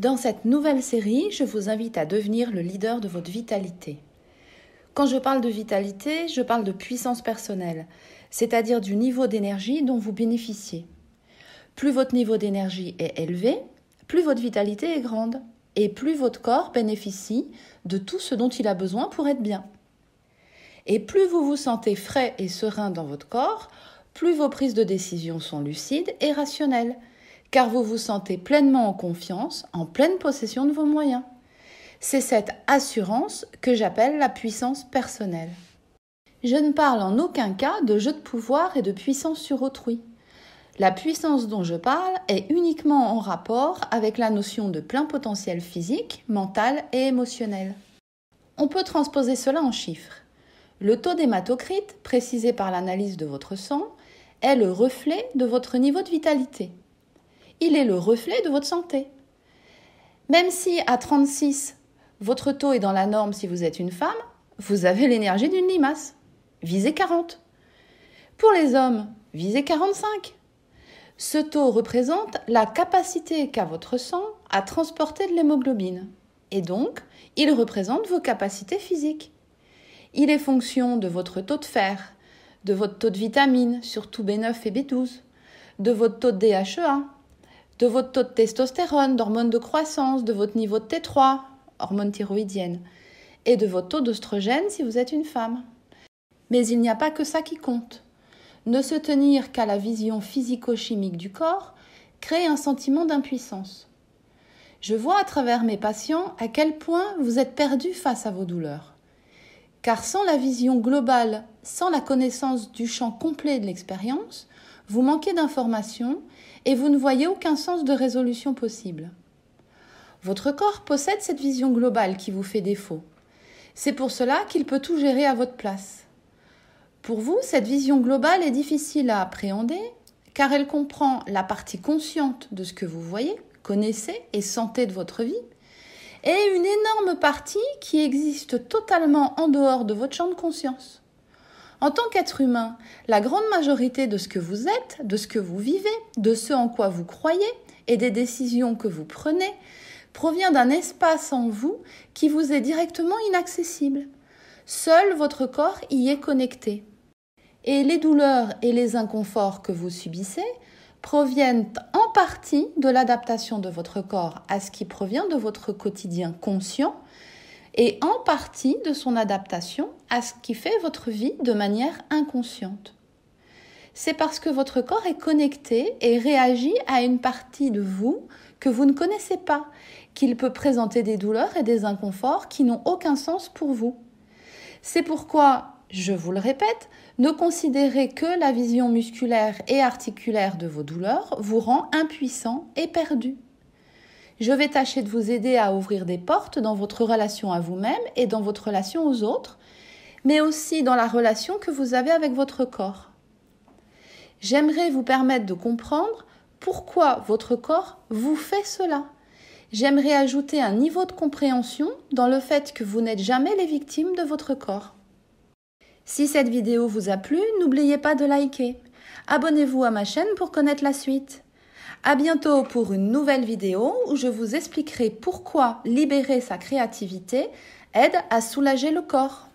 Dans cette nouvelle série, je vous invite à devenir le leader de votre vitalité. Quand je parle de vitalité, je parle de puissance personnelle, c'est-à-dire du niveau d'énergie dont vous bénéficiez. Plus votre niveau d'énergie est élevé, plus votre vitalité est grande, et plus votre corps bénéficie de tout ce dont il a besoin pour être bien. Et plus vous vous sentez frais et serein dans votre corps, plus vos prises de décision sont lucides et rationnelles, car vous vous sentez pleinement en confiance, en pleine possession de vos moyens. C'est cette assurance que j'appelle la puissance personnelle. Je ne parle en aucun cas de jeu de pouvoir et de puissance sur autrui. La puissance dont je parle est uniquement en rapport avec la notion de plein potentiel physique, mental et émotionnel. On peut transposer cela en chiffres. Le taux d'hématocrite, précisé par l'analyse de votre sang, est le reflet de votre niveau de vitalité. Il est le reflet de votre santé. Même si à 36, votre taux est dans la norme si vous êtes une femme, vous avez l'énergie d'une limace. Visez 40. Pour les hommes, visez 45. Ce taux représente la capacité qu'a votre sang à transporter de l'hémoglobine. Et donc, il représente vos capacités physiques. Il est fonction de votre taux de fer, de votre taux de vitamine, surtout B9 et B12, de votre taux de DHEA, de votre taux de testostérone, d'hormones de croissance, de votre niveau de T3, hormone thyroïdienne, et de votre taux d'oestrogène si vous êtes une femme. Mais il n'y a pas que ça qui compte. Ne se tenir qu'à la vision physico-chimique du corps crée un sentiment d'impuissance. Je vois à travers mes patients à quel point vous êtes perdu face à vos douleurs. Car sans la vision globale, sans la connaissance du champ complet de l'expérience, vous manquez d'informations et vous ne voyez aucun sens de résolution possible. Votre corps possède cette vision globale qui vous fait défaut. C'est pour cela qu'il peut tout gérer à votre place. Pour vous, cette vision globale est difficile à appréhender car elle comprend la partie consciente de ce que vous voyez, connaissez et sentez de votre vie, et une énorme partie qui existe totalement en dehors de votre champ de conscience. En tant qu'être humain, la grande majorité de ce que vous êtes, de ce que vous vivez, de ce en quoi vous croyez et des décisions que vous prenez provient d'un espace en vous qui vous est directement inaccessible. Seul votre corps y est connecté. Et les douleurs et les inconforts que vous subissez proviennent en partie de l'adaptation de votre corps à ce qui provient de votre quotidien conscient et en partie de son adaptation à ce qui fait votre vie de manière inconsciente. C'est parce que votre corps est connecté et réagit à une partie de vous que vous ne connaissez pas qu'il peut présenter des douleurs et des inconforts qui n'ont aucun sens pour vous. C'est pourquoi, je vous le répète, ne considérez que la vision musculaire et articulaire de vos douleurs vous rend impuissant et perdu. Je vais tâcher de vous aider à ouvrir des portes dans votre relation à vous-même et dans votre relation aux autres, mais aussi dans la relation que vous avez avec votre corps. J'aimerais vous permettre de comprendre pourquoi votre corps vous fait cela. J'aimerais ajouter un niveau de compréhension dans le fait que vous n'êtes jamais les victimes de votre corps. Si cette vidéo vous a plu, n'oubliez pas de liker. Abonnez-vous à ma chaîne pour connaître la suite. À bientôt pour une nouvelle vidéo où je vous expliquerai pourquoi libérer sa créativité aide à soulager le corps.